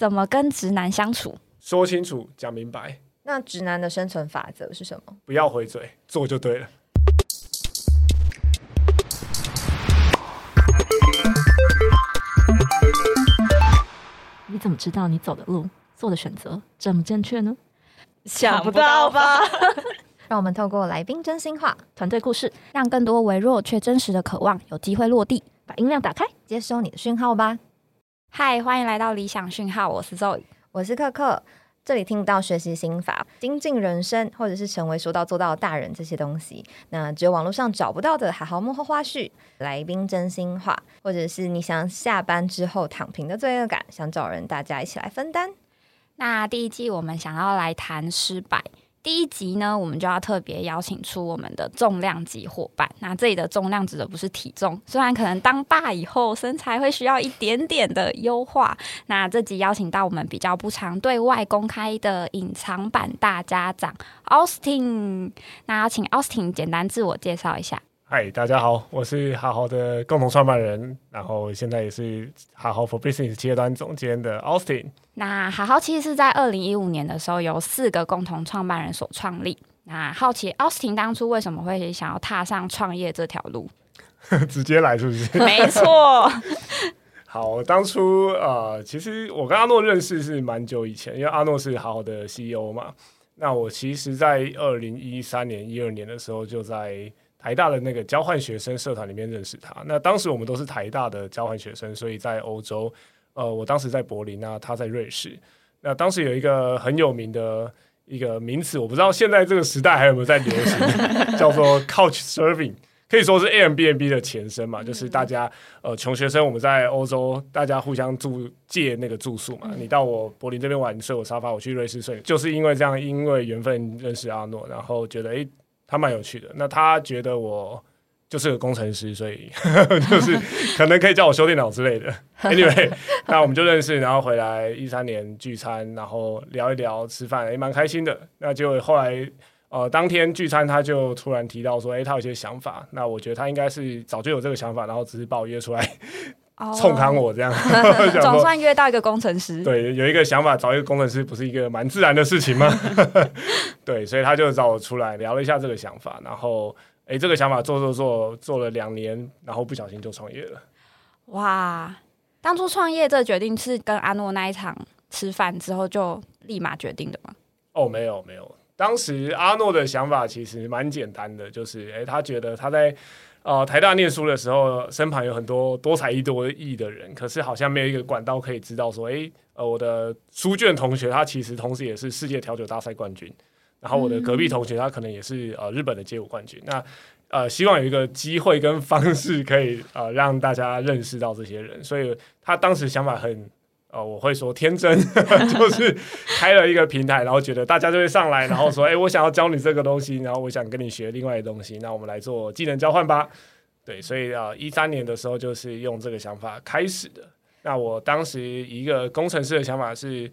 怎么跟直男相处？说清楚，讲明白，那直男的生存法则是什么？不要回嘴，做就对了。你怎么知道你走的路、做的选择这么正确呢？想不到吧？让我们透过来宾真心话、团队故事，让更多微弱却真实的渴望有机会落地。把音量打开，接收你的讯号吧。嗨，欢迎来到理想讯号，我是 Zoe，我是克克。这里听不到学习心法、精进人生，或者是成为说到做到的大人这些东西。那只有网络上找不到的好好幕后花絮、来宾真心话，或者是你想下班之后躺平的罪恶感，想找人大家一起来分担。那第一季我们想要来谈失败。第一集呢，我们就要特别邀请出我们的重量级伙伴。那这里的重量指的不是体重，虽然可能当爸以后身材会需要一点点的优化。那这集邀请到我们比较不常对外公开的隐藏版大家长 Austin。那请 Austin 简单自我介绍一下。嗨，大家好，我是好好的共同创办人，然后现在也是好好 for business 企业端总监的 Austin。那好好其实是在二零一五年的时候，由四个共同创办人所创立。那好奇 Austin 当初为什么会想要踏上创业这条路？直接来是不是？没错。好，当初呃，其实我跟阿诺认识是蛮久以前，因为阿诺是好好的 CEO 嘛。那我其实，在二零一三年、一二年的时候，就在台大的那个交换学生社团里面认识他。那当时我们都是台大的交换学生，所以在欧洲，呃，我当时在柏林，那他在瑞士。那当时有一个很有名的一个名词，我不知道现在这个时代还有没有在流行，叫做 Couch Serving，可以说是 Airbnb 的前身嘛，就是大家呃穷学生我们在欧洲，大家互相住借那个住宿嘛。你到我柏林这边玩，你睡我沙发，我去瑞士睡，就是因为这样，因为缘分认识阿诺，然后觉得诶。他蛮有趣的，那他觉得我就是个工程师，所以 就是可能可以叫我修电脑之类的。Anyway，那我们就认识，然后回来一三年聚餐，然后聊一聊吃饭，也蛮开心的。那结果后来呃，当天聚餐他就突然提到说，哎，他有些想法。那我觉得他应该是早就有这个想法，然后只是把我约出来。冲康我这样，总算约到一个工程师。对，有一个想法找一个工程师，不是一个蛮自然的事情吗？对，所以他就找我出来聊了一下这个想法，然后，哎，这个想法做做做做了两年，然后不小心就创业了。哇，当初创业这决定是跟阿诺那一场吃饭之后就立马决定的吗？哦，没有没有，当时阿诺的想法其实蛮简单的，就是，哎，他觉得他在。呃，台大念书的时候，身旁有很多多才多艺的人，可是好像没有一个管道可以知道说，哎，呃，我的书卷同学他其实同时也是世界调酒大赛冠军，然后我的隔壁同学他可能也是呃日本的街舞冠军，那呃希望有一个机会跟方式可以呃让大家认识到这些人，所以他当时想法很。哦，我会说天真，就是开了一个平台，然后觉得大家就会上来，然后说，哎，我想要教你这个东西，然后我想跟你学另外的东西，那我们来做技能交换吧。对，所以啊，一三年的时候就是用这个想法开始的。那我当时一个工程师的想法是。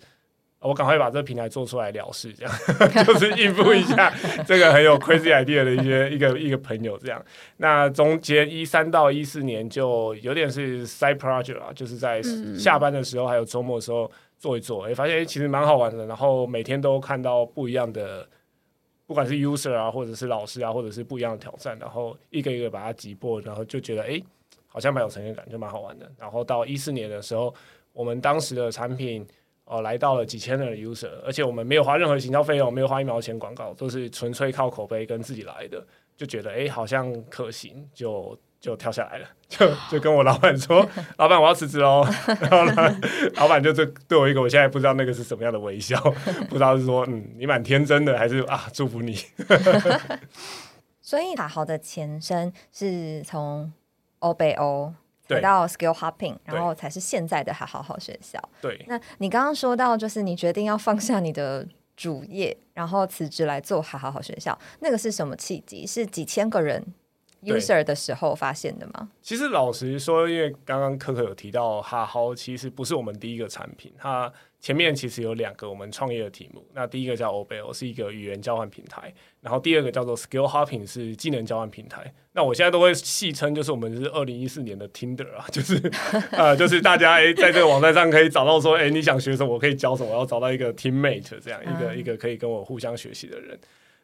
我赶快把这个平台做出来了事，这样 就是应付一下 这个很有 crazy idea 的一些一个一个朋友这样。那中间一三到一四年就有点是 side project 啊，就是在下班的时候还有周末的时候做一做，哎，发现其实蛮好玩的。然后每天都看到不一样的，不管是 user 啊，或者是老师啊，或者是不一样的挑战，然后一个一个把它击破，然后就觉得哎，好像蛮有成就感，就蛮好玩的。然后到一四年的时候，我们当时的产品。哦，来到了几千人的 user，而且我们没有花任何行销费用，没有花一毛钱广告，都是纯粹靠口碑跟自己来的，就觉得哎，好像可行，就就跳下来了，就就跟我老板说，老板我要辞职喽，然后呢，老板就对对我一个，我现在不知道那个是什么样的微笑，不知道是说嗯，你蛮天真的，还是啊，祝福你。所以好好的前身是从欧北欧。回到 skill hopping，然后才是现在的好好好学校。对，那你刚刚说到，就是你决定要放下你的主业，然后辞职来做好好好学校，那个是什么契机？是几千个人 user 的时候发现的吗？其实老实说，因为刚刚可可有提到哈好，其实不是我们第一个产品，它前面其实有两个我们创业的题目。那第一个叫 Obel，是一个语言交换平台，然后第二个叫做 Skill Hopping，是技能交换平台。那我现在都会戏称，就是我们是二零一四年的 Tinder 啊，就是呃，就是大家诶、在这个网站上可以找到说，诶、你想学什么，我可以教什么，我要找到一个 teammate 这样一个、嗯一个可以跟我互相学习的人。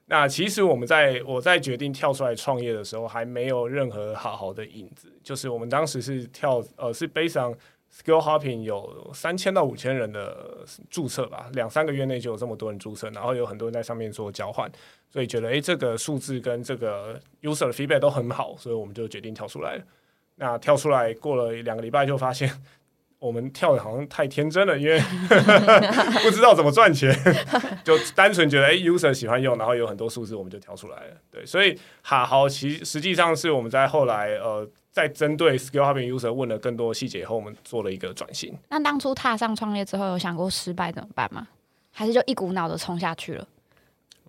那其实我们在我在决定跳出来创业的时候，还没有任何好好的影子。就是我们当时是跳呃是 based on skill hopping 有三千到五千人的注册吧，两三个月内就有这么多人注册，然后有很多人在上面做交换，所以觉得诶这个数字跟这个 user 的 feedback 都很好，所以我们就决定跳出来了。那跳出来过了两个礼拜，就发现我们跳的好像太天真了，因为 不知道怎么赚钱，就单纯觉得哎、user 喜欢用，然后有很多数字，我们就跳出来了。对，所以哈豪其实际上是我们在后来呃，在针对 skill hopping user 问了更多细节以后，我们做了一个转型。那当初踏上创业之后，有想过失败怎么办吗？还是就一股脑的冲下去了？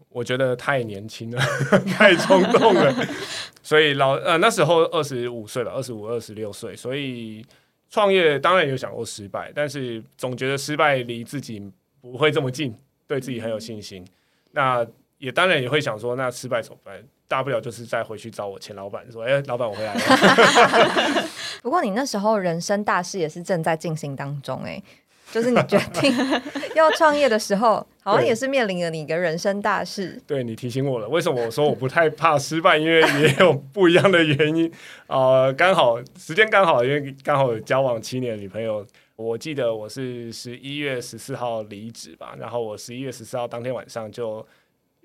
我觉得太年轻了，太冲动了，所以老呃那时候二十五岁吧，二十五、二十六岁，所以创业当然有想过失败，但是总觉得失败离自己不会这么近，对自己很有信心。那也当然也会想说，那失败怎么办？大不了就是再回去找我前老板说，哎、老板我回来了。不过你那时候人生大事也是正在进行当中、哎，就是你决定 要创业的时候，好像也是面临了你一个人生大事。对你提醒我了，为什么我说我不太怕失败？因为也有不一样的原因。呃，刚好时间刚好，因为刚好有交往七年的女朋友。我记得我是十一月十四号离职吧，然后我十一月十四号当天晚上就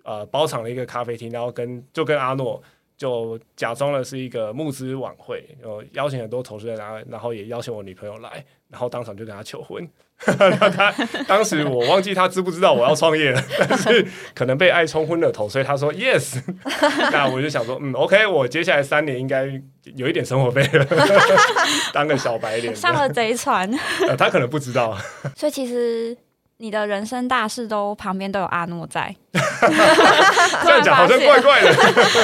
呃包场了一个咖啡厅，然后跟就跟阿诺就假装了是一个募资晚会，有邀请很多投资人来，然后也邀请我女朋友来，然后当场就跟她求婚。那 他当时我忘记他知不知道我要创业了，但是可能被爱冲昏了头，所以他说 yes。那我就想说，嗯，OK，我接下来三年应该有一点生活费了，当个小白脸。上了贼船，呃他可能不知道，所以其实你的人生大事都旁边都有阿诺在。这样讲好像怪怪的。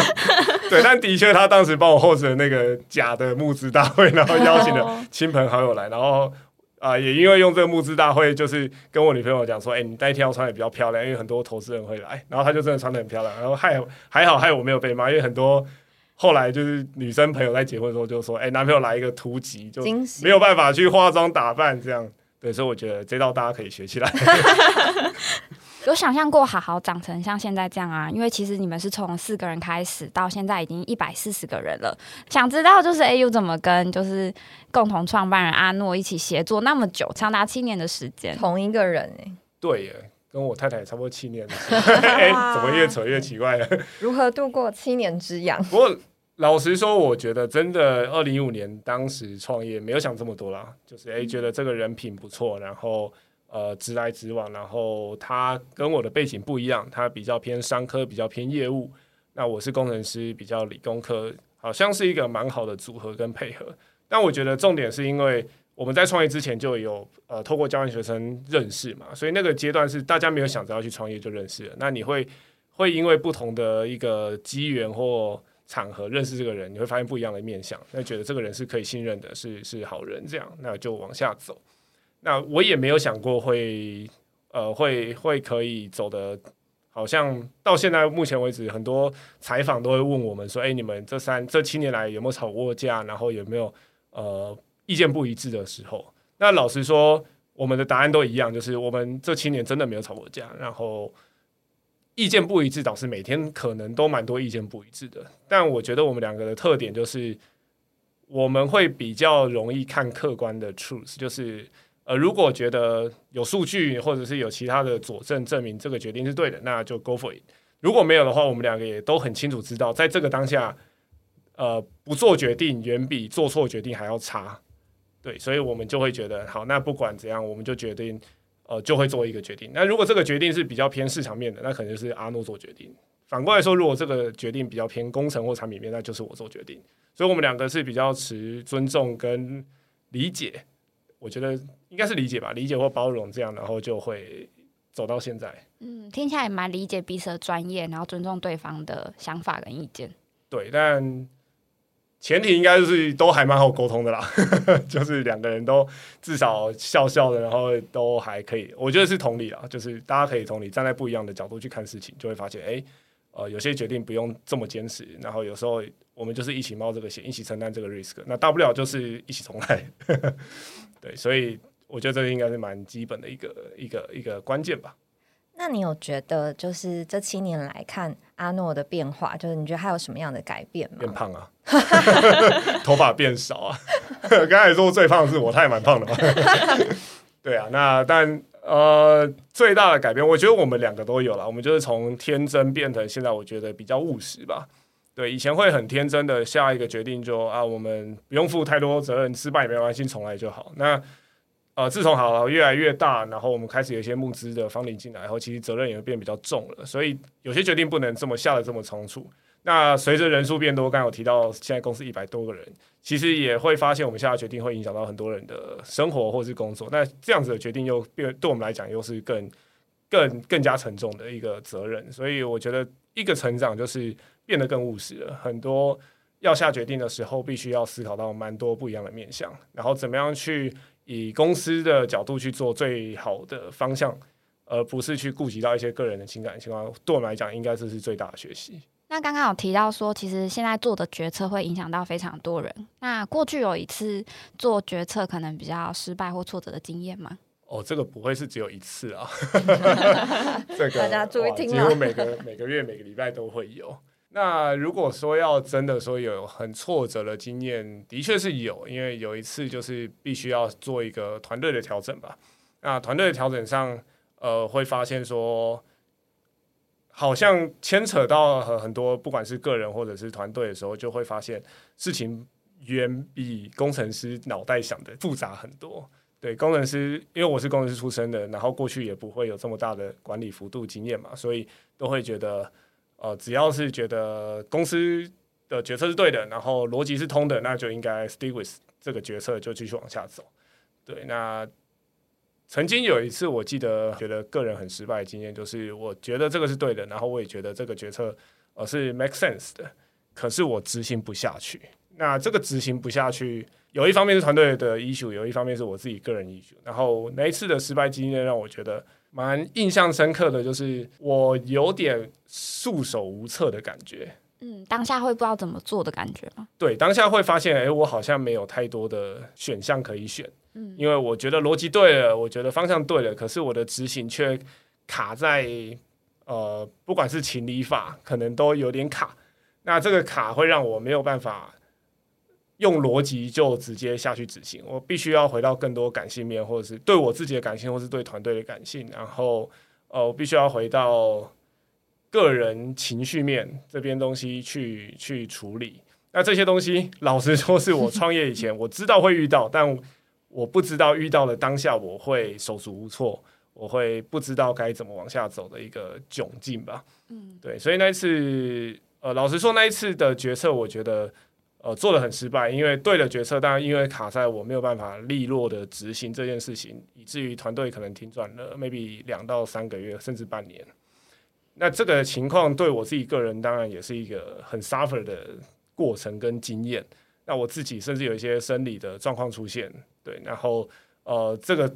对，但的确他当时帮我后着那个假的募资大会，然后邀请了哦亲朋好友来，然后啊、也因为用这个募资大会，就是跟我女朋友讲说，哎、你那一天要穿的比较漂亮，因为很多投资人会来，然后她就真的穿的很漂亮，然后还还好害我没有被骂，因为很多后来就是女生朋友在结婚的时候就说，哎、男朋友来一个突击，就没有办法去化妆打扮这样。对，所以我觉得这道大家可以学起来。有想象过好好长成像现在这样啊？因为其实你们是从四个人开始，到现在已经一百四十个人了。想知道就是 AU 怎么跟就是共同创办人阿诺一起协作那么久，长达七年的时间。同一个人哎、对耶，跟我太太也差不多七年了，哎、怎么越扯越奇怪了？如何度过七年之痒？不过老实说，我觉得真的二零一五年当时创业没有想这么多啦，就是哎、觉得这个人品不错，然后呃直来直往，然后他跟我的背景不一样，他比较偏商科，比较偏业务，那我是工程师，比较理工科，好像是一个蛮好的组合跟配合。但我觉得重点是因为我们在创业之前就有呃透过交换学生认识嘛，所以那个阶段是大家没有想着要去创业就认识了。那你会会因为不同的一个机缘或场合认识这个人，你会发现不一样的面相，那觉得这个人是可以信任的，是是好人，这样那就往下走。那我也没有想过会呃会会可以走的，好像到现在目前为止，很多采访都会问我们说，哎、你们这三这七年来有没有吵过架？然后有没有呃意见不一致的时候？那老实说，我们的答案都一样，就是我们这七年真的没有吵过架，然后意见不一致导致每天可能都蛮多意见不一致的。但我觉得我们两个的特点就是，我们会比较容易看客观的 truth，就是呃，如果觉得有数据或者是有其他的佐证证明这个决定是对的，那就 go for it。如果没有的话，我们两个也都很清楚知道，在这个当下，呃，不做决定远比做错决定还要差。对，所以我们就会觉得，好，那不管怎样，我们就决定，呃，就会做一个决定。那如果这个决定是比较偏市场面的，那可能就是阿诺做决定。反过来说，如果这个决定比较偏工程或产品面，那就是我做决定。所以我们两个是比较持尊重跟理解，我觉得应该是理解吧，理解或包容这样，然后就会走到现在。嗯，听起来也蛮理解彼此的专业，然后尊重对方的想法跟意见。对，但前提应该就是都还蛮好沟通的啦，就是两个人都至少笑笑的，然后都还可以，我觉得是同理啦，就是大家可以同理，站在不一样的角度去看事情，就会发现，哎、呃，有些决定不用这么坚持，然后有时候我们就是一起冒这个险，一起承担这个 risk，那大不了就是一起重来，对，所以我觉得这应该是蛮基本的一个一个一个关键吧。那你有觉得就是这七年来看阿诺的变化，就是你觉得他有什么样的改变吗？变胖啊，头发变少啊。刚才说最胖是我，他也蛮胖的嘛。对啊，那但呃，最大的改变，我觉得我们两个都有了。我们就是从天真变成现在，我觉得比较务实吧。对，以前会很天真的下一个决定就啊，我们不用负太多责任，失败也没关系，重来就好。那呃，自从好越来越大，然后我们开始有一些募资的方领进来然后，其实责任也会变比较重了，所以有些决定不能这么下的这么仓促。那随着人数变多，刚才有提到现在公司一百多个人，其实也会发现我们下的决定会影响到很多人的生活或是工作。那这样子的决定又变对我们来讲又是更更更加沉重的一个责任。所以我觉得一个成长就是变得更务实了，很多要下决定的时候，必须要思考到蛮多不一样的面向，然后怎么样去以公司的角度去做最好的方向，而不是去顾及到一些个人的情感情况。对我们来讲，应该这是最大的学习。那刚刚有提到说，其实现在做的决策会影响到非常多人。那过去有一次做决策可能比较失败或挫折的经验吗？哦，这个不会是只有一次啊，这个大家注意听了几乎每个每个月每个礼拜都会有。那如果说要真的说有很挫折的经验，的确是有，因为有一次就是必须要做一个团队的调整吧。那团队的调整上，呃，会发现说，好像牵扯到很很多，不管是个人或者是团队的时候，就会发现事情远比工程师脑袋想的复杂很多。对工程师，因为我是工程师出身的，然后过去也不会有这么大的管理幅度经验嘛，所以都会觉得，呃，只要是觉得公司的决策是对的，然后逻辑是通的，那就应该 stick with 这个决策就继续往下走。对，那曾经有一次，我记得觉得个人很失败的经验，就是我觉得这个是对的，然后我也觉得这个决策呃是 make sense 的，可是我执行不下去。那这个执行不下去，有一方面是团队的 issue，有一方面是我自己个人 issue。然后那一次的失败经验让我觉得蛮印象深刻的，就是我有点束手无策的感觉。嗯，当下会不知道怎么做的感觉吗？对，当下会发现，哎，我好像没有太多的选项可以选，嗯因为我觉得逻辑对了，我觉得方向对了，可是我的执行却卡在呃，不管是情理法，可能都有点卡。那这个卡会让我没有办法用逻辑就直接下去执行，我必须要回到更多感性面，或者是对我自己的感性，或是对团队的感性，然后呃，我必须要回到个人情绪面这边东西去去处理。那这些东西，老实说，是我创业以前我知道会遇到，但我不知道遇到了当下我会手足无措，我会不知道该怎么往下走的一个窘境吧。嗯，对，所以那一次，呃，老实说，那一次的决策，我觉得呃做的很失败，因为对的决策，当然因为卡在我没有办法利落的执行这件事情，以至于团队可能停转了 maybe 两到三个月，甚至半年。那这个情况对我自己个人当然也是一个很 suffer 的过程跟经验。那我自己甚至有一些生理的状况出现，对，然后呃，这个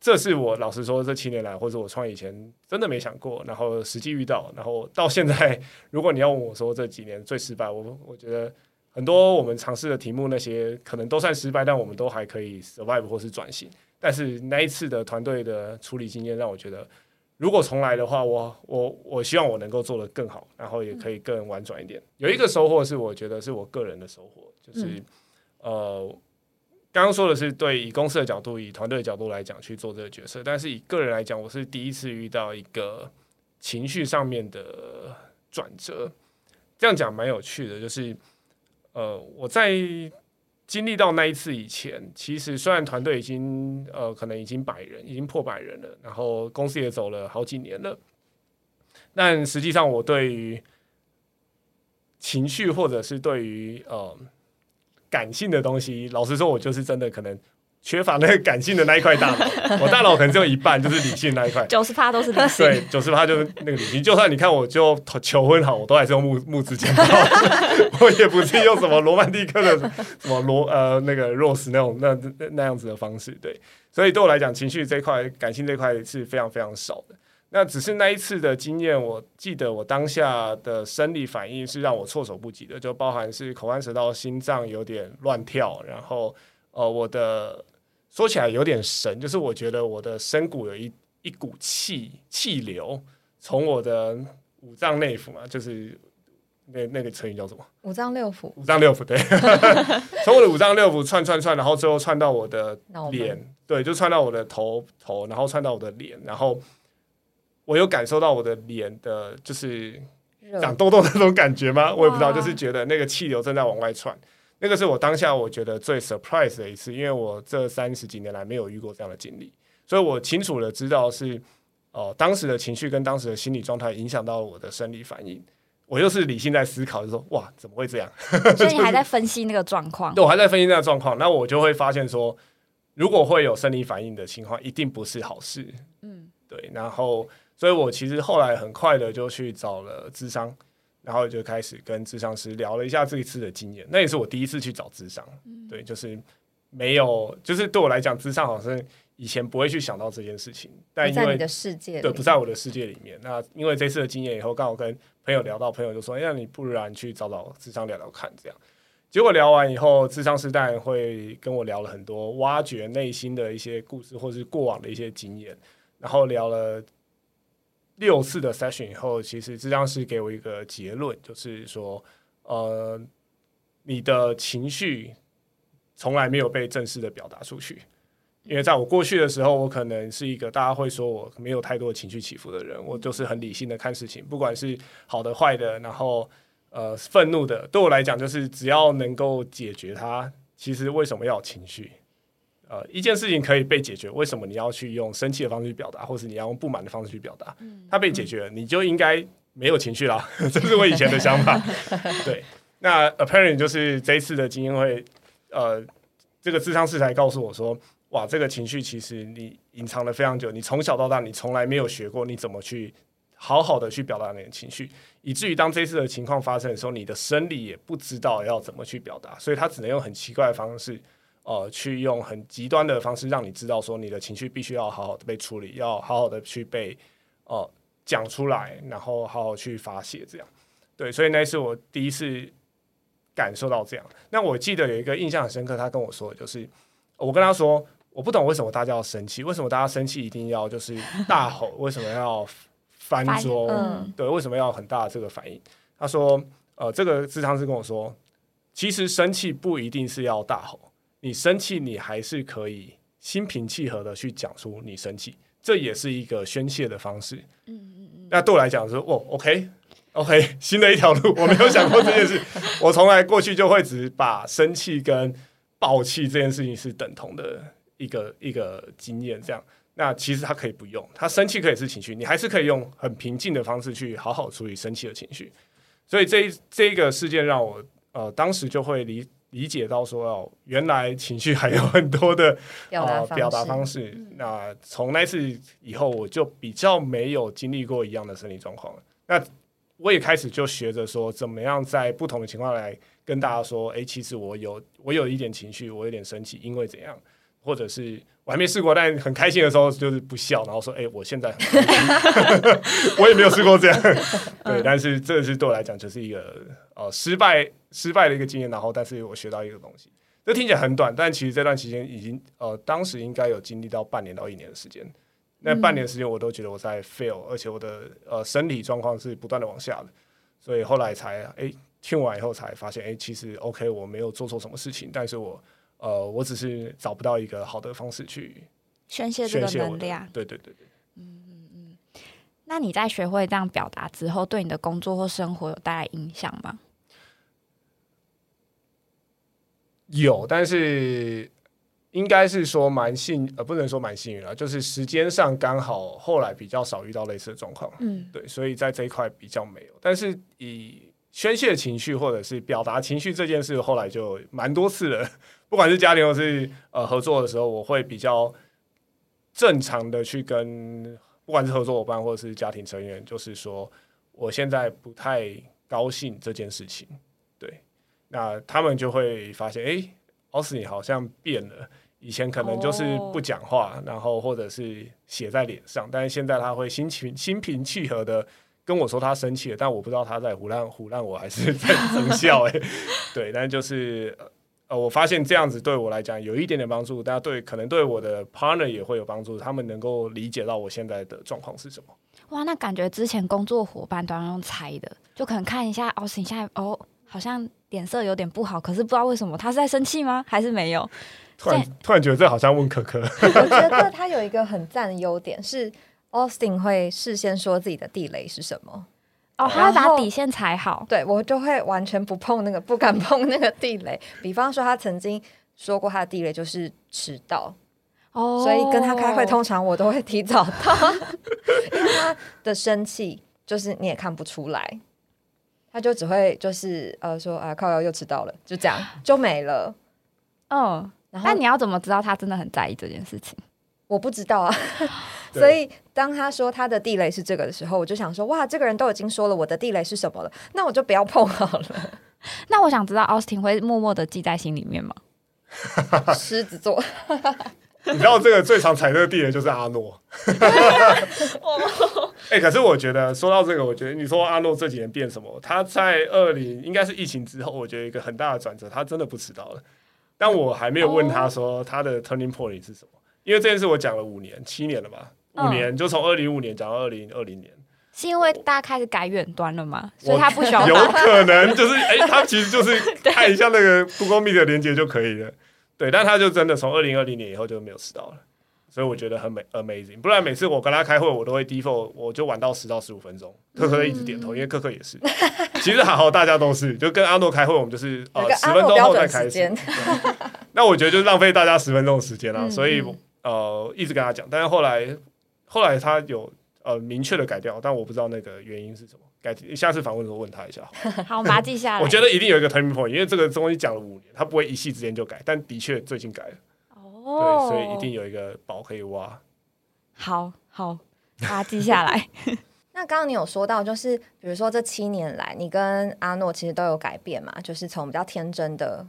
这是我老实说这七年来或者我创业前真的没想过，然后实际遇到，然后到现在，如果你要问我说这几年最失败，我我觉得很多我们尝试的题目那些可能都算失败，但我们都还可以 survive 或是转型。但是那一次的团队的处理经验让我觉得，如果重来的话，我我我希望我能够做得更好，然后也可以更婉转一点。有一个收获是我觉得是我个人的收获，就是、呃。刚刚说的是对以公司的角度、以团队的角度来讲去做这个角色，但是以个人来讲，我是第一次遇到一个情绪上面的转折。这样讲蛮有趣的，就是呃，我在经历到那一次以前，其实虽然团队已经呃可能已经百人，已经破百人了，然后公司也走了好几年了，但实际上我对于情绪或者是对于呃感性的东西，老实说，我就是真的可能缺乏那个感性的那一块大脑，我大脑可能只有一半就是理性那一块。九十趴都是理性。对，九十趴就是那个理性。就算你看，我就求婚好，我都还是用木木质剪刀，我也不是用什么罗曼蒂克的什么罗呃那个 rose 那种那那那样子的方式。对，所以对我来讲，情绪这块、感性这块是非常非常少的。那只是那一次的经验，我记得我当下的生理反应是让我措手不及的，就包含是口干舌燥、心脏有点乱跳，然后呃，我的说起来有点神，就是我觉得我的身骨有一一股气气流从我的五脏内腑嘛，就是那那个成语叫什么？五脏六腑，五脏六腑对，从我的五脏六腑窜窜窜，然后最后窜到我的脸，对，就窜到我的头头，然后窜到我的脸，然后我有感受到我的脸的，就是热长痘痘的那种感觉吗？我也不知道，就是觉得那个气流正在往外窜。那个是我当下我觉得最 surprise 的一次，因为我这三十几年来没有遇过这样的经历，所以我清楚的知道是哦、当时的情绪跟当时的心理状态影响到了我的生理反应。我又是理性在思考，就说哇，怎么会这样？所以你还在分析那个状况。对我还在分析那个状况，那我就会发现说，如果会有生理反应的情况，一定不是好事。嗯，对，然后，所以我其实后来很快的就去找了智商，然后就开始跟智商师聊了一下这一次的经验。那也是我第一次去找智商，对，就是没有，就是对我来讲，智商好像以前不会去想到这件事情，但因为不在你的世界，对，不在我的世界里面。那因为这次的经验以后，刚好跟朋友聊到，朋友就说：“哎，那你不然去找找智商聊聊看。”这样，结果聊完以后，智商师当然会跟我聊了很多，挖掘内心的一些故事，或是过往的一些经验。然后聊了六次的 session 以后，其实智商师给我一个结论，就是说，呃，你的情绪从来没有被正式的表达出去。因为在我过去的时候，我可能是一个大家会说我没有太多情绪起伏的人，我就是很理性的看事情，不管是好的坏的，然后呃愤怒的，对我来讲就是只要能够解决它，其实为什么要有情绪？呃，一件事情可以被解决，为什么你要去用生气的方式去表达，或是你要用不满的方式去表达？它被解决了，你就应该没有情绪啦。这是我以前的想法。对，那 apparently 就是这一次的经验会，呃，这个智商师才告诉我说，哇，这个情绪其实你隐藏了非常久，你从小到大你从来没有学过你怎么去好好的去表达你的情绪，以至于当这次的情况发生的时候，你的生理也不知道要怎么去表达，所以他只能用很奇怪的方式。呃，去用很极端的方式让你知道说你的情绪必须要好好的被处理，要好好的去被呃讲出来，然后好好去发泄，这样对，所以那是我第一次感受到这样。那我记得有一个印象很深刻，他跟我说的就是，我跟他说，我不懂为什么大家要生气，为什么大家生气一定要就是大吼，为什么要翻翻桌？嗯对，为什么要很大的这个反应？他说，呃，这个智商是跟我说，其实生气不一定是要大吼，你生气你还是可以心平气和的去讲出你生气，这也是一个宣泄的方式。嗯嗯嗯。那对我来讲说，哦，OK。OK，新的一条路，我没有想过这件事。我从来过去就会只把生气跟暴气这件事情是等同的一个一个经验，这样。那其实他可以不用，他生气可以是情绪，你还是可以用很平静的方式去好好处理生气的情绪。所以这一这一个事件让我呃当时就会理理解到说哦，原来情绪还有很多的 表达呃表达方式。那从那次以后，我就比较没有经历过一样的生理状况了。那我也开始就学着说，怎么样在不同的情况来跟大家说，哎，其实我有我有一点情绪，我有点生气，因为怎样，或者是我还没试过，但很开心的时候就是不笑，然后说，诶，我现在很开心，我也没有试过这样，对，但是这是对我来讲就是一个呃失败失败的一个经验，然后但是我学到一个东西。这听起来很短，但其实这段期间已经呃，当时应该有经历到半年到一年的时间。那半年时间我都觉得我在 fail，而且我的呃身体状况是不断的往下的，所以后来才哎听完以后才发现，哎，其实 OK，我没有做错什么事情，但是我呃我只是找不到一个好的方式去宣泄这个能量。对对对对。那你在学会这样表达之后，对你的工作或生活有带来影响吗？有，但是应该是说蛮幸，呃，不能说蛮幸运了，就是时间上刚好后来比较少遇到类似的状况，嗯，对，所以在这一块比较没有。但是以宣泄情绪或者是表达情绪这件事，后来就蛮多次了，不管是家庭或是呃合作的时候，我会比较正常的去跟不管是合作伙伴或者是家庭成员，就是说我现在不太高兴这件事情，对，那他们就会发现，哎、奥斯你好像变了。以前可能就是不讲话，然后或者是写在脸上，但是现在他会心情 心平气和的跟我说他生气了，但我不知道他在胡乱胡乱我还是在 增笑哎、对，但就是呃，我发现这样子对我来讲有一点点帮助，但对可能对我的 partner 也会有帮助，他们能够理解到我现在的状况是什么。哇，那感觉之前工作伙伴都要用猜的，就可能看一下哦，你现在哦，好像脸色有点不好，可是不知道为什么他是在生气吗？还是没有？突然突然觉得这好像问可可，我觉得 他有一个很赞的优点是，Austin 会事先说自己的地雷是什么。哦，他会然后把底线踩好。对我就会完全不碰那个，不敢碰那个地雷。比方说，他曾经说过他的地雷就是迟到，哦所以跟他开会，通常我都会提早到，因为他的生气就是你也看不出来，他就只会就是呃说啊靠腰又迟到了，就这样就没了。嗯，然后那你要怎么知道他真的很在意这件事情？我不知道啊，对所以当他说他的地雷是这个的时候，我就想说哇，这个人都已经说了我的地雷是什么了，那我就不要碰好了。那我想知道 Austin 会默默的记在心里面吗？狮子座，你知道这个最常踩这个地雷就是阿诺。哎、可是我觉得说到这个，我觉得你说阿诺这几年变什么？他在二零应该是疫情之后，我觉得一个很大的转折，他真的不迟到了。但我还没有问他说他的 turning point 是什么，因为这件事我讲了五年、七年了吧，五嗯年、就从二零五年讲到二零二零年，是因为大家开始改远端了吗？所以他不需要有可能就是哎、他其实就是 看一下那个 Google Meet 的连接就可以了。对，但他就真的从二零二零年以后就没有迟到了，所以我觉得很美 amazing。不然每次我跟他开会，我都会 default，我就晚到十到十五分钟。可可一直点头，因为可可也是。其实还好，大家都是，就跟阿诺开会，我们就是呃十分钟后再开始。那我觉得就浪费大家十分钟的时间啦，嗯所以呃一直跟他讲，但是后来后来他有呃明确的改掉，但我不知道那个原因是什么。改下次访问的时候问他一下。好，我们把它记下来。我觉得一定有一个 turning point，因为这个东西讲了五年，他不会一夕之间就改，但的确最近改了，哦对，所以一定有一个宝可以挖。好好把它记下来。那刚刚你有说到，就是比如说这七年来，你跟阿诺其实都有改变嘛，就是从比较天真的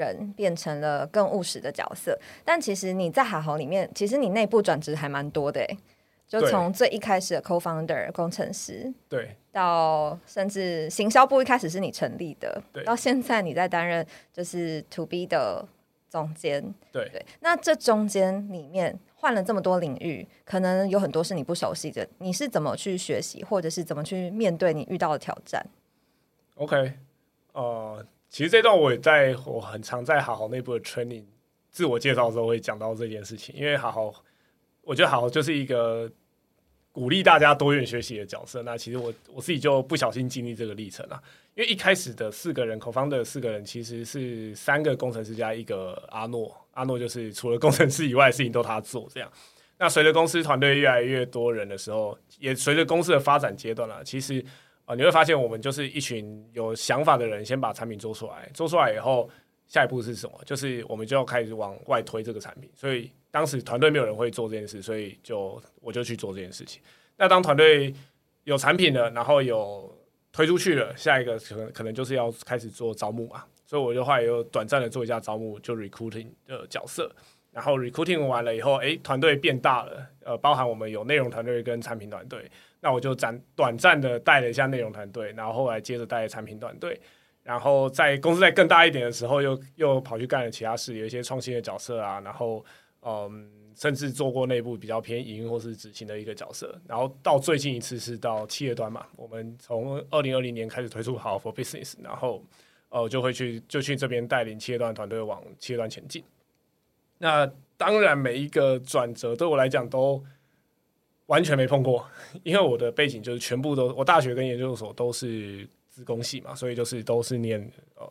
人变成了更务实的角色。但其实你在海豪里面，其实你内部转职还蛮多的诶，就从最一开始的 co-founder 工程师，对到甚至行销部一开始是你成立的对，到现在你在担任就是 to B 的总监。对对，那这中间里面换了这么多领域，可能有很多是你不熟悉的，你是怎么去学习，或者是怎么去面对你遇到的挑战？，OK，呃，其实这段我也在我很常在好好内部的 training 自我介绍的时候会讲到这件事情，因为好好，我觉得好好就是一个鼓励大家多元学习的角色。那其实我我自己就不小心经历这个历程了，因为一开始的四个人，口方的四个人其实是三个工程师加一个阿诺，阿诺就是除了工程师以外的事情都他做这样。那随着公司团队越来越多人的时候，也随着公司的发展阶段了，其实呃你会发现我们就是一群有想法的人，先把产品做出来，做出来以后，下一步是什么？就是我们就要开始往外推这个产品。所以当时团队没有人会做这件事，所以就我就去做这件事情。那当团队有产品了，然后有推出去了，下一个可能可能就是要开始做招募嘛。所以我就后来有短暂的做一下招募，就 recruiting 的角色。然后 recruiting 完了以后，诶，团队变大了，呃，包含我们有内容团队跟产品团队，那我就暂短暂的带了一下内容团队，然后后来接着带产品团队，然后在公司再更大一点的时候，又又跑去干了其他事，有一些创新的角色啊，然后嗯，甚至做过内部比较偏营运或是执行的一个角色，然后到最近一次是到企业端嘛，我们从二零二零年开始推出好 for business，然后呃就会去就去这边带领企业端团队往企业端前进。那当然，每一个转折对我来讲都完全没碰过，因为我的背景就是全部都，我大学跟研究所都是资工系嘛，所以就是都是念呃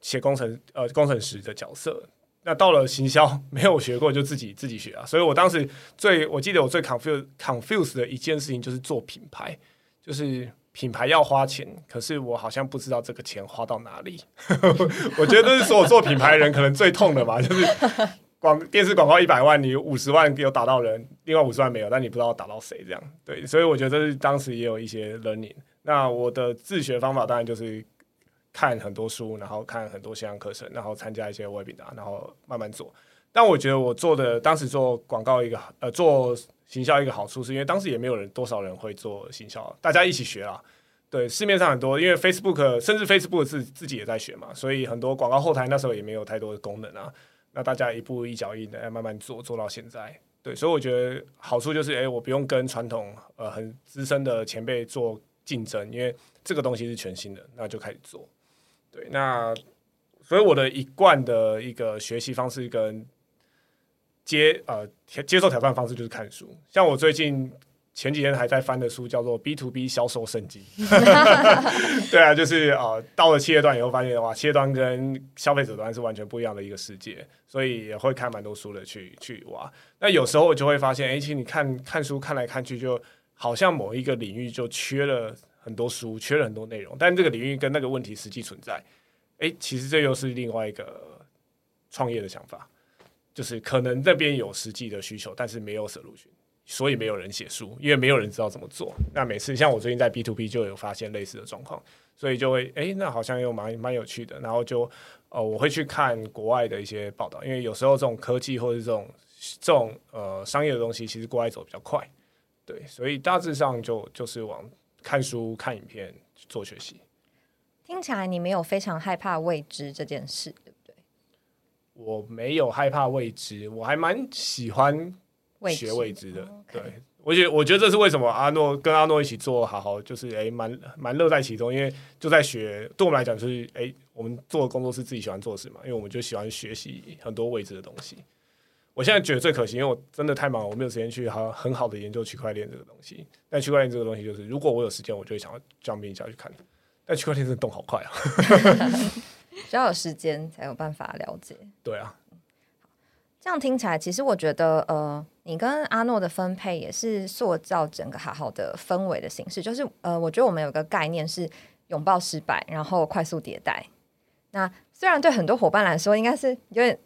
写工程呃工程师的角色。那到了行销 没有学过，就自己自己学啊。所以我当时最我记得我最 confuse confuse 的一件事情就是做品牌，就是品牌要花钱，可是我好像不知道这个钱花到哪里。我觉得这是所有做品牌的人可能最痛的嘛，就是广电视广告一百万，你五十万有打到人，另外五十万没有，但你不知道打到谁，这样对。所以我觉得这是当时也有一些 learning。那我的自学方法当然就是看很多书，然后看很多线上课程，然后参加一些 webinar，然后慢慢做。但我觉得我做的当时做广告一个呃做行销一个好处，是因为当时也没有人多少人会做行销，大家一起学啊。对，市面上很多，因为 Facebook 甚至 Facebook 自自己也在学嘛，所以很多广告后台那时候也没有太多的功能啊。那大家一步一脚印的慢慢做，做到现在。对，所以我觉得好处就是，哎，我不用跟传统呃很资深的前辈做竞争，因为这个东西是全新的，那就开始做。对，那所以我的一贯的一个学习方式跟。接呃接受挑战方式就是看书，像我最近前几天还在翻的书叫做《B to B 销售圣经》，对啊，就是呃到了企业端以后发现哇，企业端跟消费者端是完全不一样的一个世界，所以也会看蛮多书的去去挖。那有时候我就会发现，哎，其实你看看书看来看去，就好像某一个领域就缺了很多书，缺了很多内容，但这个领域跟那个问题实际存在，哎，其实这又是另外一个创业的想法。就是可能那边有实际的需求，但是没有 solution，所以没有人写书，因为没有人知道怎么做。那每次像我最近在 B to B 就有发现类似的状况，所以就会哎，那好像又蛮蛮有趣的。然后就呃，我会去看国外的一些报道，因为有时候这种科技或者这种这种呃商业的东西，其实国外走比较快，对，所以大致上就就是往看书、看影片做学习。听起来你没有非常害怕未知这件事。对不对我没有害怕未知，我还蛮喜欢学未知的。对，我觉我觉得这是为什么阿诺跟阿诺一起做好好，就是哎，蛮蛮乐在其中，因为就在学。对我们来讲，就是哎，我们做的工作是自己喜欢做事嘛，因为我们就喜欢学习很多未知的东西。我现在觉得最可惜，因为我真的太忙了，我没有时间去好很好的研究区块链这个东西。但区块链这个东西，就是如果我有时间，我就会想要装兵一下去看。但区块链真的动好快啊！只要有时间才有办法了解。对啊，这样听起来，其实我觉得，呃，你跟阿诺的分配也是塑造整个好好的氛围的形式。就是，呃，我觉得我们有个概念是拥抱失败，然后快速迭代。那虽然对很多伙伴来说，应该是有点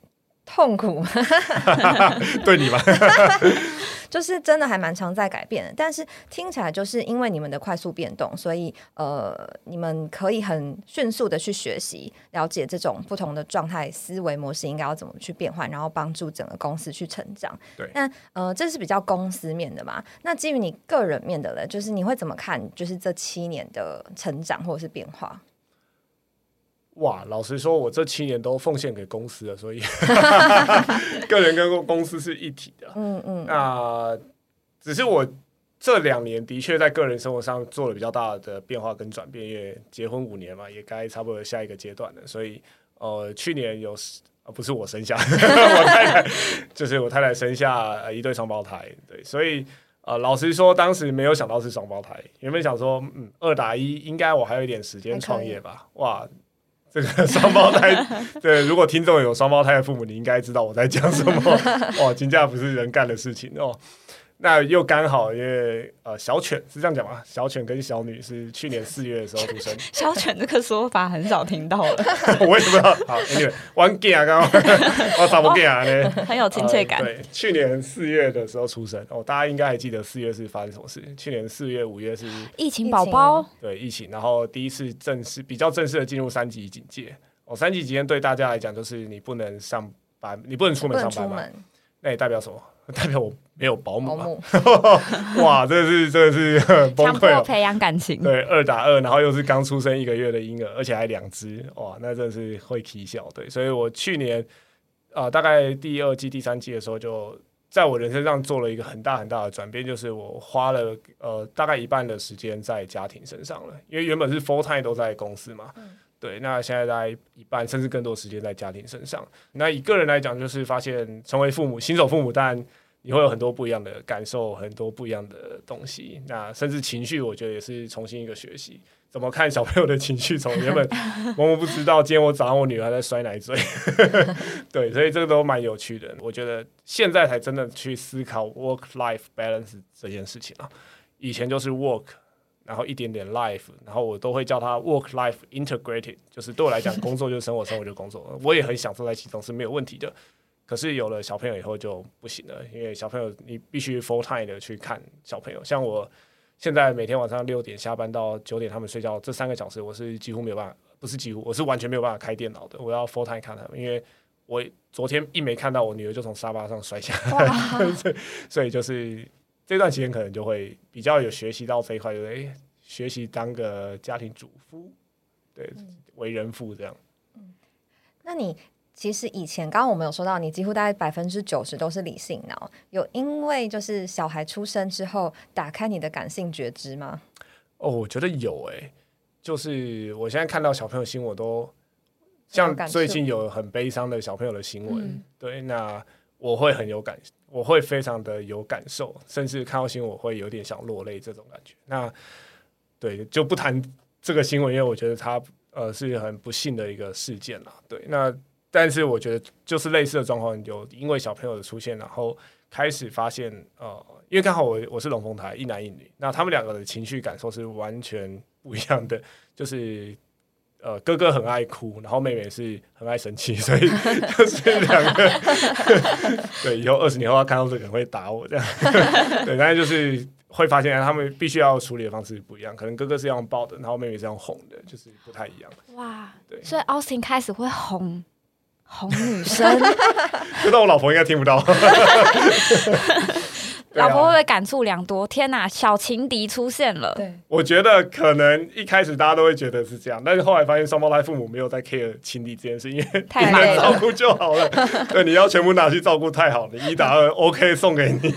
痛苦，对你吧？就是真的还蛮常在改变的，但是听起来就是因为你们的快速变动，所以呃，你们可以很迅速的去学习、了解这种不同的状态、思维模式应该要怎么去变换，然后帮助整个公司去成长。对，那呃，这是比较公司面的嘛？那基于你个人面的嘞，就是你会怎么看？就是这七年的成长或者是变化？哇，老实说，我这七年都奉献给公司了，所以 个人跟公司是一体的。嗯嗯，那只是我这两年的确在个人生活上做了比较大的变化跟转变，因为结婚五年嘛，也该差不多下一个阶段了。所以呃，去年有不是我生下 我太太，就是我太太生下一对双胞胎。对，所以呃，老实说，当时没有想到是双胞胎，原本想说，嗯，二打一，应该我还有一点时间创业吧？哇！这个双胞胎，对，如果听众有双胞胎的父母，你应该知道我在讲什么。哇，金价不是人干的事情哦。那又刚好，因为呃，小犬是这样讲吗？小犬跟小女是去年四月的时候出生。小犬这个说法很少听到了。我也不知道。好，Anyway，One g a 啊，刚刚我怎么 g 啊呢？很有亲切感。对，去年四月的时候出生哦，大家应该还记得四月是发生什么事？去年四月、五月是疫情宝宝。对，疫情，然后第一次正式比较正式的进入三级警戒。哦，三级警戒对大家来讲就是你不能上班，你不能出门上班嘛？那也代表什么？代表我没有保姆，哇，这是这是崩溃了。培养感情，对，二打二，然后又是刚出生一个月的婴儿，而且还两只，哇，那真的是会啼笑。对，所以我去年啊，大概第二季、第三季的时候，就在我人生上做了一个很大很大的转变，就是我花了呃大概一半的时间在家庭身上了，因为原本是 full time 都在公司嘛。对，那现在在一半甚至更多时间在家庭身上。那以个人来讲，就是发现成为父母、新手父母，但你会有很多不一样的感受，很多不一样的东西。那甚至情绪，我觉得也是重新一个学习，怎么看小朋友的情绪，从原本 我们不知道，今天我早上我女儿在摔奶嘴，对，所以这个都蛮有趣的。我觉得现在才真的去思考 work life balance 这件事情啊，以前就是 work。然后一点点 life，然后我都会叫它 work life integrated，就是对我来讲，工作就是生活，生活就是工作，我也很享受在其中是没有问题的。可是有了小朋友以后就不行了，因为小朋友你必须 full time 的去看小朋友，像我现在每天晚上六点下班到九点他们睡觉这三个小时，我是几乎没有办法，不是几乎，我是完全没有办法开电脑的，我要 full time 看他们，因为我昨天一没看到我女儿就从沙发上摔下来，所以 所以就是这段时间可能就会比较有学习到这一块，就是诶学习当个家庭主夫，对，为人父这样。那你其实以前刚刚我们有说到，你几乎大概百分之九十都是理性脑，有因为就是小孩出生之后打开你的感性觉知吗？哦，我觉得有诶、就是我现在看到小朋友新闻都像最近有很悲伤的小朋友的新闻，嗯对，那我会很有感，我会非常的有感受，甚至看到新闻我会有点想落泪这种感觉。那对，就不谈这个新闻，因为我觉得它呃是很不幸的一个事件了。对，那但是我觉得就是类似的状况，有因为小朋友的出现，然后开始发现呃，因为刚好我我是龙凤胎，一男一女，那他们两个的情绪感受是完全不一样的，就是。呃，哥哥很爱哭，然后妹妹是很爱生气，所以 就是两个，对，以后二十年后他看到这个人会打我这样，对，但是就是会发现他们必须要处理的方式不一样，可能哥哥是用抱的，然后妹妹是用哄的，就是不太一样。哇，对所以 Austin 开始会哄哄女生，这道我老婆应该听不到。老婆会不会感触良多？天哪，小情敌出现了。对，我觉得可能一开始大家都会觉得是这样，但是后来发现双胞胎父母没有在 care 情敌这件事，因为你太累了。能照顾就好了。对，你要全部拿去照顾太好了，一打二 OK 送给你，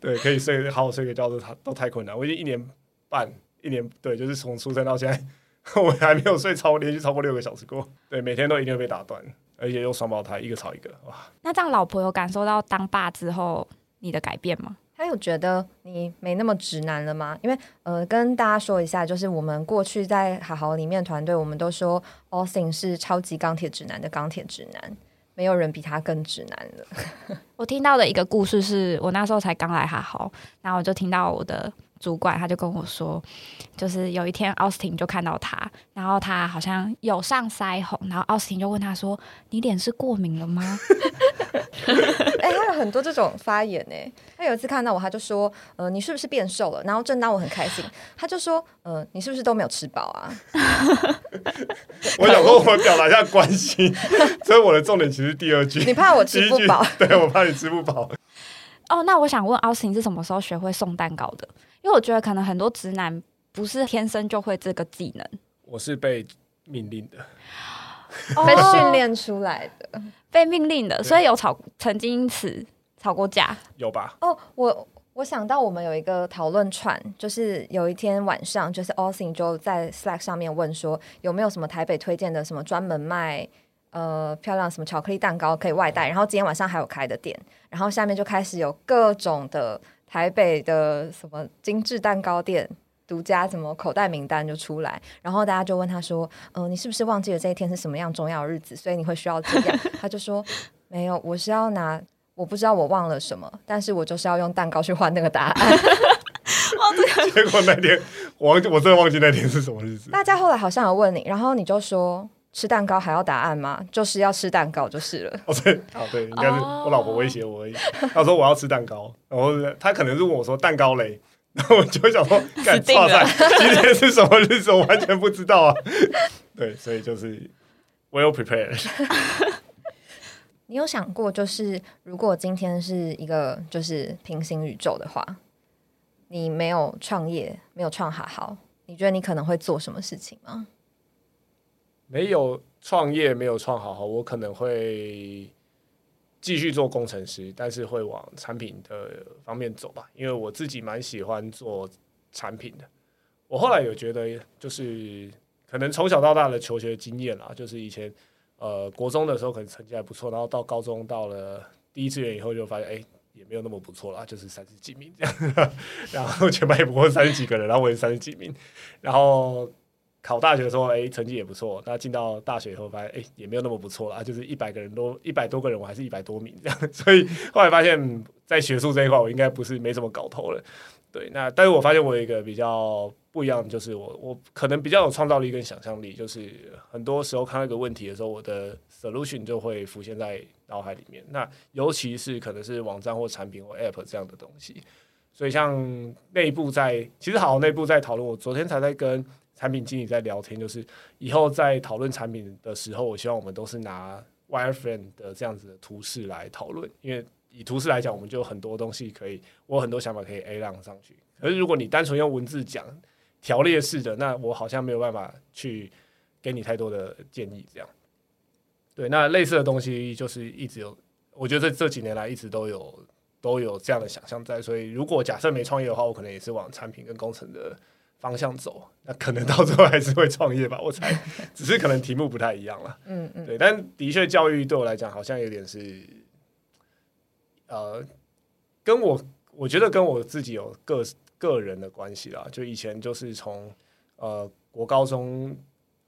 对，可以睡好好睡个觉都太都太困难。我已经一年半，一年对，就是从出生到现在，我还没有睡超连续超过六个小时过。对，每天都一定会被打断，而且又双胞胎，一个吵一个，哇！那这样老婆有感受到当爸之后你的改变吗？他有觉得你没那么直男了吗？因为呃，跟大家说一下，就是我们过去在好好里面团队，我们都说 Austin 是超级钢铁直男的钢铁直男，没有人比他更直男了。我听到的一个故事是我那时候才刚来哈好，然后我就听到我的主管他就跟我说，就是有一天 Austin 就看到他，然后他好像有上腮红，然后 Austin 就问他说：“你脸是过敏了吗 哎、他有很多这种发言呢。他有一次看到我，他就说：“呃，你是不是变瘦了？”然后正当我很开心，他就说：“呃，你是不是都没有吃饱啊 我想说，我表达一下关心，所以我的重点其实第二句，你怕我吃不饱对我怕你吃不饱。？”哦，那我想问 Austin 是什么时候学会送蛋糕的？因为我觉得可能很多直男不是天生就会这个技能，我是被命令的，被哦训练出来的。被命令的，所以有吵，曾经因此吵过架。有吧？哦，我我想到我们有一个讨论串，就是有一天晚上，就是 Austin 就在 Slack 上面问说，有没有什么台北推荐的什么专门卖呃漂亮什么巧克力蛋糕可以外带，然后今天晚上还有开的店，然后下面就开始有各种的台北的什么精致蛋糕店。独家什么口袋名单就出来，然后大家就问他说：“呃，你是不是忘记了这一天是什么样重要的日子，所以你会需要这样？” 他就说：“没有，我是要拿我不知道我忘了什么，但是我就是要用蛋糕去换那个答案。结果那天我忘记，我真的忘记那天是什么日子。大家后来好像有问你，然后你就说吃蛋糕还要答案吗？就是要吃蛋糕就是了。哦，对，哦对，应该是哦我老婆威胁我而已。她说我要吃蛋糕，然后她可能是问我说蛋糕嘞，然后我就会想说，干死定了哇塞，今天是什么日子？我完全不知道啊。对，所以就是 well prepared。你有想过，就是如果今天是一个就是平行宇宙的话，你没有创业，没有创好好，你觉得你可能会做什么事情吗？没有创业，没有创好，我可能会继续做工程师，但是会往产品的方面走吧，因为我自己蛮喜欢做产品的。我后来有觉得，就是可能从小到大的求学经验啦，就是以前呃国中的时候可能成绩还不错，然后到高中到了第一志愿以后就发现，哎、也没有那么不错啦，就是三十几名这样，然后全班也不过三十几个人，然后我也三十几名，然 后考大学的时候，哎、成绩也不错。那进到大学以后，发现哎、也没有那么不错啦，就是一百个人都一百多个人，我还是一百多名这样。所以后来发现，在学术这一块，我应该不是没什么搞头了。对，那但是我发现我有一个比较不一样，就是我我可能比较有创造力跟想象力，就是很多时候看到一个问题的时候，我的 solution 就会浮现在脑海里面。那尤其是可能是网站或产品或 app 这样的东西，所以像内部在其实好内部在讨论，我昨天才在跟产品经理在聊天，就是以后在讨论产品的时候，我希望我们都是拿 wireframe 的这样子的图示来讨论，因为以图示来讲，我们就很多东西可以，我很多想法可以 A 浪上去。可是如果你单纯用文字讲，条列式的，那我好像没有办法去给你太多的建议，这样。对，那类似的东西就是一直有，我觉得这这几年来一直都有都有这样的想象在。所以，如果假设没创业的话，我可能也是往产品跟工程的方向走。那可能到最后还是会创业吧，我猜。只是可能题目不太一样了。嗯嗯。对，但的确教育对我来讲，好像有点是，呃，跟我我觉得跟我自己有个。个人的关系啦，就以前就是从呃国高中，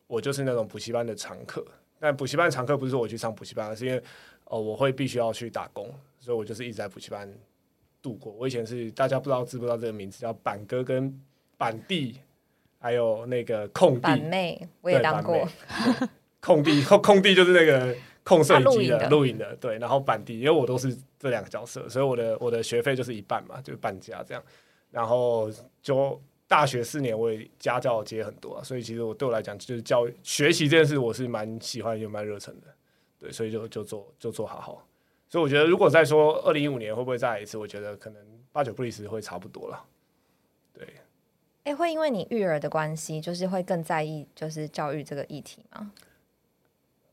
我就是那种补习班的常客。但补习班常客不是说我去上补习班，而是因为呃我会必须要去打工，所以我就是一直在补习班度过。我以前是大家不知道知不知道这个名字叫板哥跟板弟，还有那个空地板妹，我也当过。空地空空地就是那个控摄影机的录影的，对。然后板弟，因为我都是这两个角色，所以我的我的学费就是一半嘛，就是半价这样。然后就大学四年，我也家教接很多，所以其实我对我来讲，就是教育学习这件事，我是蛮喜欢也蛮热忱的。对，所以就就做就做好好。所以我觉得，如果再说二零一五年会不会再来一次，我觉得可能八九不离十会差不多了。对。哎，会因为你育儿的关系，就是会更在意就是教育这个议题吗？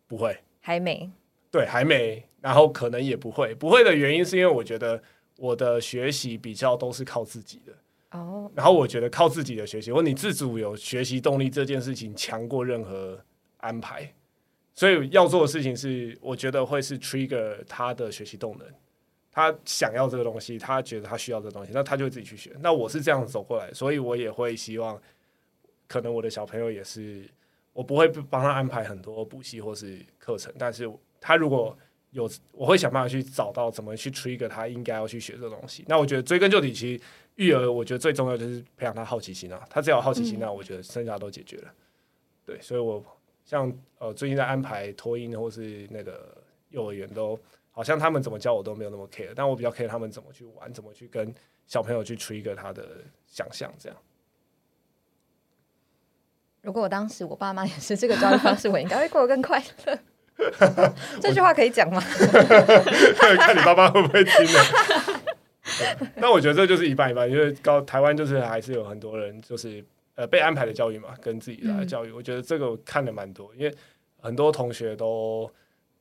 不会，还没。对，还没。然后可能也不会，不会的原因是因为我觉得。我的学习比较都是靠自己的哦，然后我觉得靠自己的学习，或你自主有学习动力这件事情强过任何安排，所以要做的事情是，我觉得会是 trigger 他的学习动能，他想要这个东西，他觉得他需要这个东西，那他就会自己去学。那我是这样走过来，所以我也会希望，可能我的小朋友也是，我不会帮他安排很多补习或是课程，但是他如果。有，我会想办法去找到怎么去 trigger 他应该要去学这东西。那我觉得追根究底，其实育儿我觉得最重要就是培养他好奇心啊。他只要有好奇心，那我觉得剩下都解决了。对，所以我像呃最近在安排托婴或是那个幼儿园，都好像他们怎么教我都没有那么 care，但我比较 care 他们怎么去玩，怎么去跟小朋友去 trigger 他的想象。这样，如果我当时我爸妈也是这个教育方式，我应该会过得更快乐。这句话可以讲吗？看你爸爸会不会听呢？那我觉得这就是一半一半，因为高台湾就是还是有很多人就是呃被安排的教育嘛，跟自己的教育，我觉得这个我看的蛮多，因为很多同学都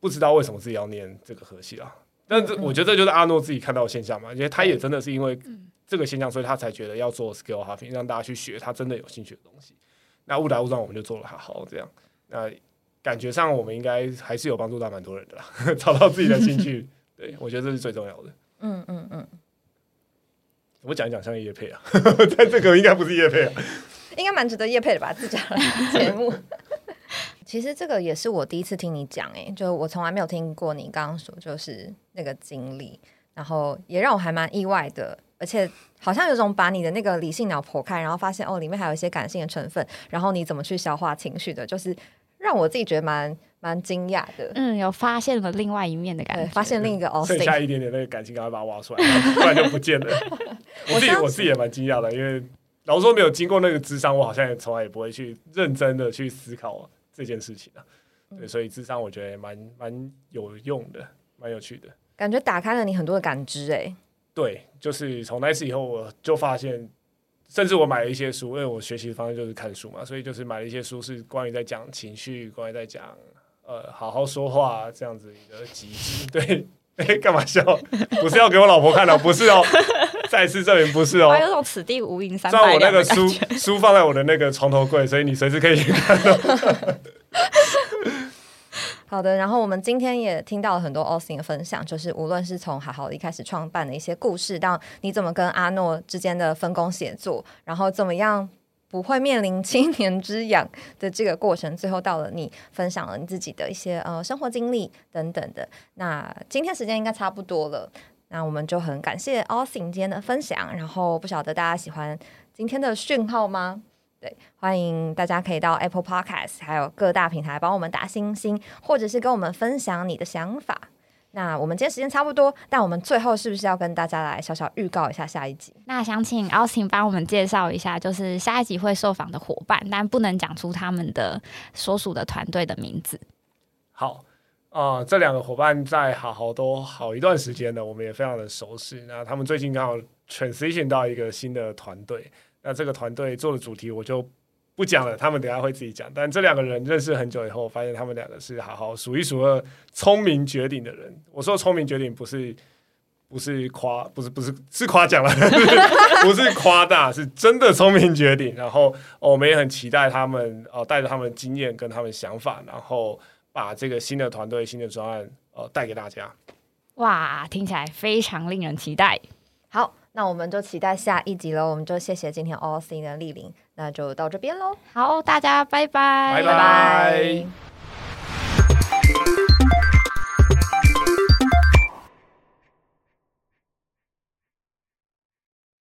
不知道为什么自己要念这个科系啊。但这我觉得这就是阿诺自己看到的现象嘛，因为他也真的是因为这个现象，所以他才觉得要做 skill h a p p 让大家去学他真的有兴趣的东西。那误打误撞，我们就做了好好这样。那感觉上，我们应该还是有帮助到蛮多人的啦，找到自己的兴趣，对我觉得这是最重要的。嗯嗯嗯，我讲一讲像叶配啊，但这个应该不是叶配啊，应该蛮值得叶配的吧？自家节目。其实这个也是我第一次听你讲，哎，就我从来没有听过你刚刚说就是那个经历，然后也让我还蛮意外的，而且好像有种把你的那个理性脑剖开，然后发现哦，里面还有一些感性的成分，然后你怎么去消化情绪的，就是。让我自己觉得蛮蛮惊讶的，嗯，有发现了另外一面的感觉，发现另一个哦，剩下一点点那个感情，赶快把它挖出来，不然就不见了。我自己我自己也蛮惊讶的，因为老实说没有经过那个智商，我好像也从来也不会去认真的去思考这件事情啊。对，所以智商我觉得蛮蛮有用的，蛮有趣的，感觉打开了你很多的感知。哎，对，就是从那次以后，我就发现。甚至我买了一些书，因为我学习的方式就是看书嘛，所以就是买了一些书，是关于在讲情绪，关于在讲呃好好说话这样子一个机制。对，哎，干嘛笑？不是要给我老婆看的，不是哦。再次证明不是哦。有种此地无银三百两我那个书书放在我的那个床头柜，所以你随时可以看到。好的，然后我们今天也听到了很多 Austin 的分享，就是无论是从好好的一开始创办的一些故事，到你怎么跟阿诺之间的分工协作，然后怎么样不会面临七年之痒的这个过程，最后到了你分享了你自己的一些呃生活经历等等的。那今天时间应该差不多了，那我们就很感谢 Austin 今天的分享。然后不晓得大家喜欢今天的讯号吗？对，欢迎大家可以到 Apple Podcast 还有各大平台帮我们打星星，或者是跟我们分享你的想法。那我们今天时间差不多，但我们最后是不是要跟大家来小小预告一下下一集？那想请 Austin 帮我们介绍一下，就是下一集会受访的伙伴，但不能讲出他们的所属的团队的名字。好，啊、这两个伙伴在好好都好一段时间了，我们也非常的熟悉。那他们最近刚好 transition 到一个新的团队，那这个团队做的主题我就不讲了，他们等下会自己讲。但这两个人认识很久以后，发现他们两个是好好数一数二聪明绝顶的人。我说聪明绝顶不是。不是夸，不是不是是夸奖了，不是夸大，是真的聪明绝顶。然后、我们也很期待他们呃带着他们的经验跟他们想法，然后把这个新的团队、新的专案呃带给大家。哇，听起来非常令人期待。好，那我们就期待下一集喽。我们就谢谢今天 All C 的莅临，那就到这边喽，好，大家拜拜，拜拜拜拜